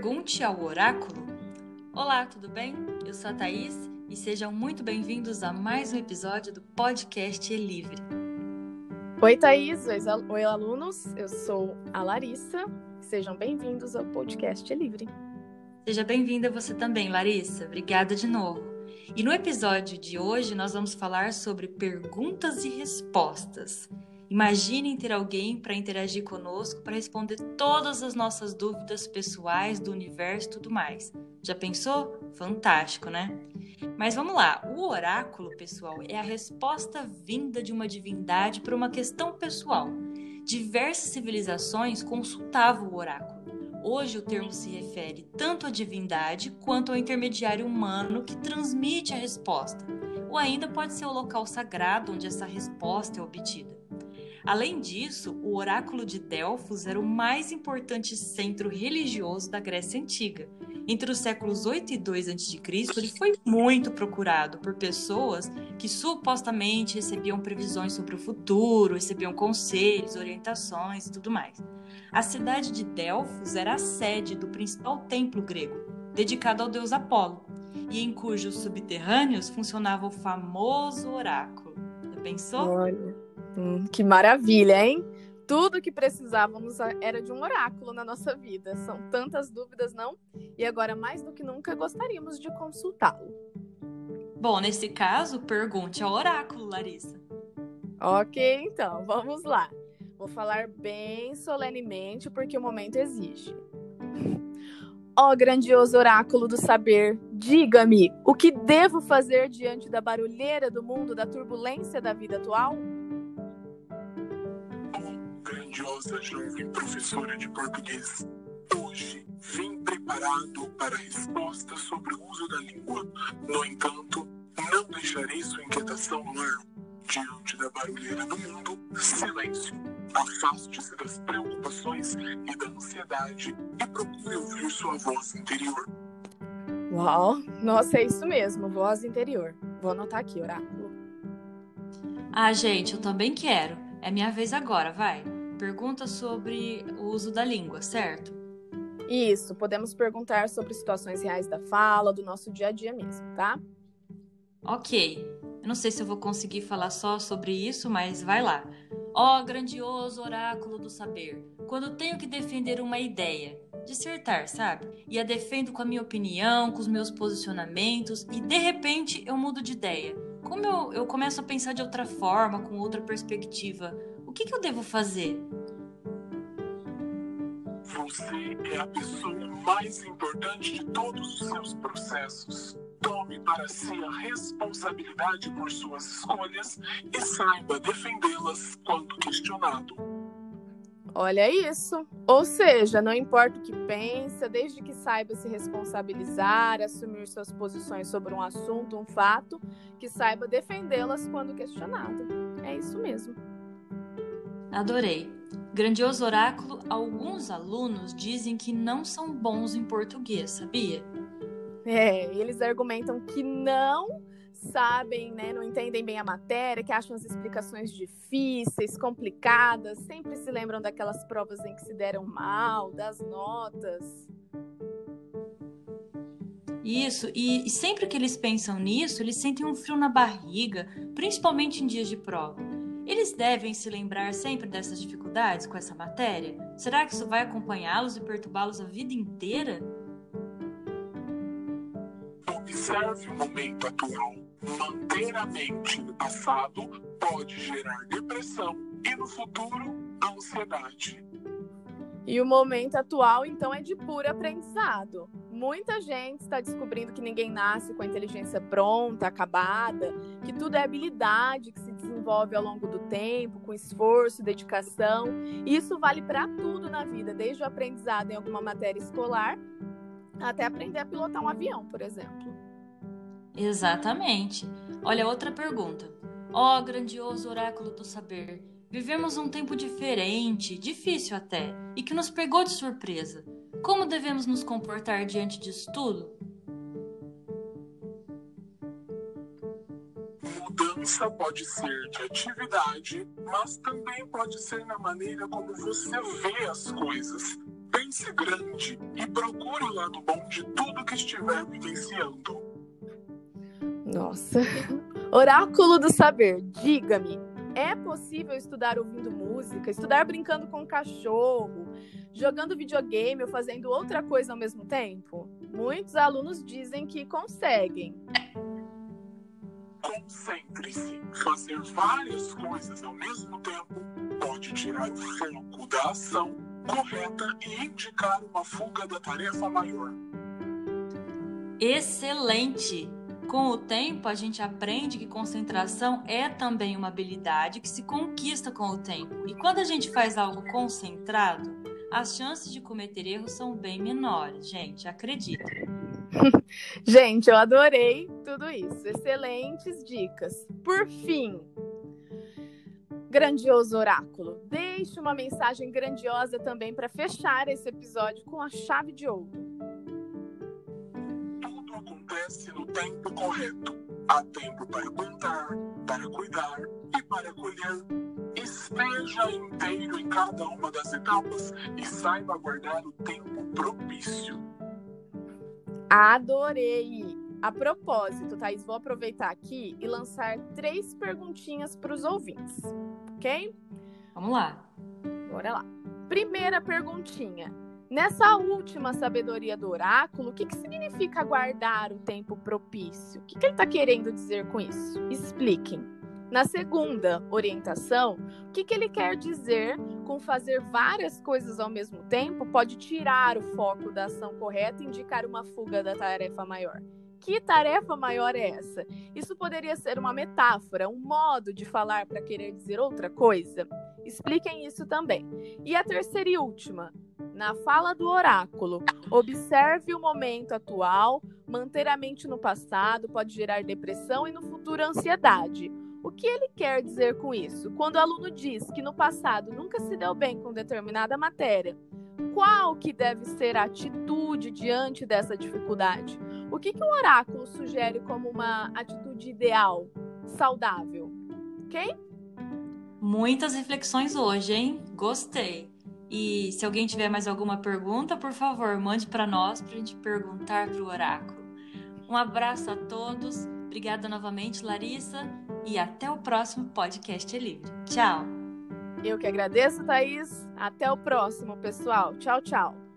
Pergunte ao oráculo. Olá, tudo bem? Eu sou a Thaís e sejam muito bem-vindos a mais um episódio do podcast É Livre. Oi, Thaís. Oi, alunos. Eu sou a Larissa. Sejam bem-vindos ao podcast É Livre. Seja bem-vinda você também, Larissa. Obrigada de novo. E no episódio de hoje nós vamos falar sobre perguntas e respostas. Imaginem ter alguém para interagir conosco para responder todas as nossas dúvidas pessoais do universo e tudo mais. Já pensou? Fantástico, né? Mas vamos lá, o oráculo, pessoal, é a resposta vinda de uma divindade para uma questão pessoal. Diversas civilizações consultavam o oráculo. Hoje o termo se refere tanto à divindade quanto ao intermediário humano que transmite a resposta, ou ainda pode ser o local sagrado onde essa resposta é obtida. Além disso, o oráculo de Delfos era o mais importante centro religioso da Grécia Antiga. Entre os séculos 8 e 2 a.C., ele foi muito procurado por pessoas que supostamente recebiam previsões sobre o futuro, recebiam conselhos, orientações e tudo mais. A cidade de Delfos era a sede do principal templo grego, dedicado ao deus Apolo, e em cujos subterrâneos funcionava o famoso oráculo. Já pensou? Olha. Hum, que maravilha, hein? Tudo que precisávamos era de um oráculo na nossa vida. São tantas dúvidas, não? E agora, mais do que nunca, gostaríamos de consultá-lo. Bom, nesse caso, pergunte ao oráculo, Larissa. Ok, então, vamos lá. Vou falar bem solenemente porque o momento exige. Ó oh, grandioso oráculo do saber, diga-me, o que devo fazer diante da barulheira do mundo, da turbulência da vida atual? Grandiosa jovem professora de português. Hoje vim preparado para respostas sobre o uso da língua. No entanto, não deixarei sua inquietação no ar. Diante da barulheira do mundo, silêncio. Afaste-se das preocupações e da ansiedade e procure ouvir sua voz interior. Uau! Nossa, é isso mesmo, voz interior. Vou anotar aqui, oráculo. Ah, gente, eu também quero. É minha vez agora, vai pergunta sobre o uso da língua, certo? Isso, podemos perguntar sobre situações reais da fala, do nosso dia a dia mesmo, tá? Ok. Eu não sei se eu vou conseguir falar só sobre isso, mas vai lá. Ó oh, grandioso oráculo do saber, quando tenho que defender uma ideia, dissertar, sabe? E a defendo com a minha opinião, com os meus posicionamentos, e de repente eu mudo de ideia. Como eu, eu começo a pensar de outra forma, com outra perspectiva, o que, que eu devo fazer? Você é a pessoa mais importante de todos os seus processos. Tome para si a responsabilidade por suas escolhas e saiba defendê-las quando questionado. Olha isso. Ou seja, não importa o que pensa, desde que saiba se responsabilizar, assumir suas posições sobre um assunto, um fato, que saiba defendê-las quando questionado. É isso mesmo. Adorei. Grandioso oráculo, alguns alunos dizem que não são bons em português, sabia? É, eles argumentam que não sabem, né, não entendem bem a matéria, que acham as explicações difíceis, complicadas, sempre se lembram daquelas provas em que se deram mal, das notas. Isso, e, e sempre que eles pensam nisso, eles sentem um frio na barriga, principalmente em dias de prova. Eles devem se lembrar sempre dessas dificuldades com essa matéria? Será que isso vai acompanhá-los e perturbá-los a vida inteira? Observe o momento atual. Manter a mente no passado pode gerar depressão e no futuro, ansiedade. E o momento atual, então, é de puro aprendizado. Muita gente está descobrindo que ninguém nasce com a inteligência pronta, acabada, que tudo é habilidade que se desenvolve ao longo do tempo, com esforço, dedicação. E isso vale para tudo na vida, desde o aprendizado em alguma matéria escolar até aprender a pilotar um avião, por exemplo. Exatamente. Olha, outra pergunta. Ó oh, grandioso oráculo do saber, vivemos um tempo diferente, difícil até, e que nos pegou de surpresa. Como devemos nos comportar diante disso tudo? Mudança pode ser de atividade, mas também pode ser na maneira como você vê as coisas. Pense grande e procure o lado bom de tudo que estiver vivenciando. Nossa. Oráculo do saber, diga-me, é possível estudar ouvindo música, estudar brincando com cachorro, jogando videogame ou fazendo outra coisa ao mesmo tempo? Muitos alunos dizem que conseguem. Concentre-se. Fazer várias coisas ao mesmo tempo pode tirar o foco da ação correta e indicar uma fuga da tarefa maior. Excelente! Com o tempo, a gente aprende que concentração é também uma habilidade que se conquista com o tempo. E quando a gente faz algo concentrado, as chances de cometer erros são bem menores, gente, acredita. gente, eu adorei tudo isso. Excelentes dicas. Por fim, grandioso oráculo, deixe uma mensagem grandiosa também para fechar esse episódio com a chave de ouro acontece no tempo correto. Há tempo para plantar, para cuidar e para colher. Esteja inteiro em cada uma das etapas e saiba guardar o tempo propício. Adorei! A propósito, Thaís, vou aproveitar aqui e lançar três perguntinhas para os ouvintes, ok? Vamos lá. Bora lá. Primeira perguntinha. Nessa última sabedoria do oráculo, o que, que significa guardar o tempo propício? O que, que ele está querendo dizer com isso? Expliquem. Na segunda orientação, o que, que ele quer dizer com fazer várias coisas ao mesmo tempo pode tirar o foco da ação correta e indicar uma fuga da tarefa maior? Que tarefa maior é essa? Isso poderia ser uma metáfora, um modo de falar para querer dizer outra coisa? Expliquem isso também. E a terceira e última, na fala do oráculo, observe o momento atual, manter a mente no passado pode gerar depressão e no futuro ansiedade. O que ele quer dizer com isso? Quando o aluno diz que no passado nunca se deu bem com determinada matéria, qual que deve ser a atitude diante dessa dificuldade? O que, que o oráculo sugere como uma atitude ideal, saudável? Ok? Muitas reflexões hoje, hein? Gostei. E se alguém tiver mais alguma pergunta, por favor, mande para nós para a gente perguntar para o oráculo. Um abraço a todos. Obrigada novamente, Larissa. E até o próximo podcast é livre. Tchau. Eu que agradeço, Thaís. Até o próximo, pessoal. Tchau, tchau.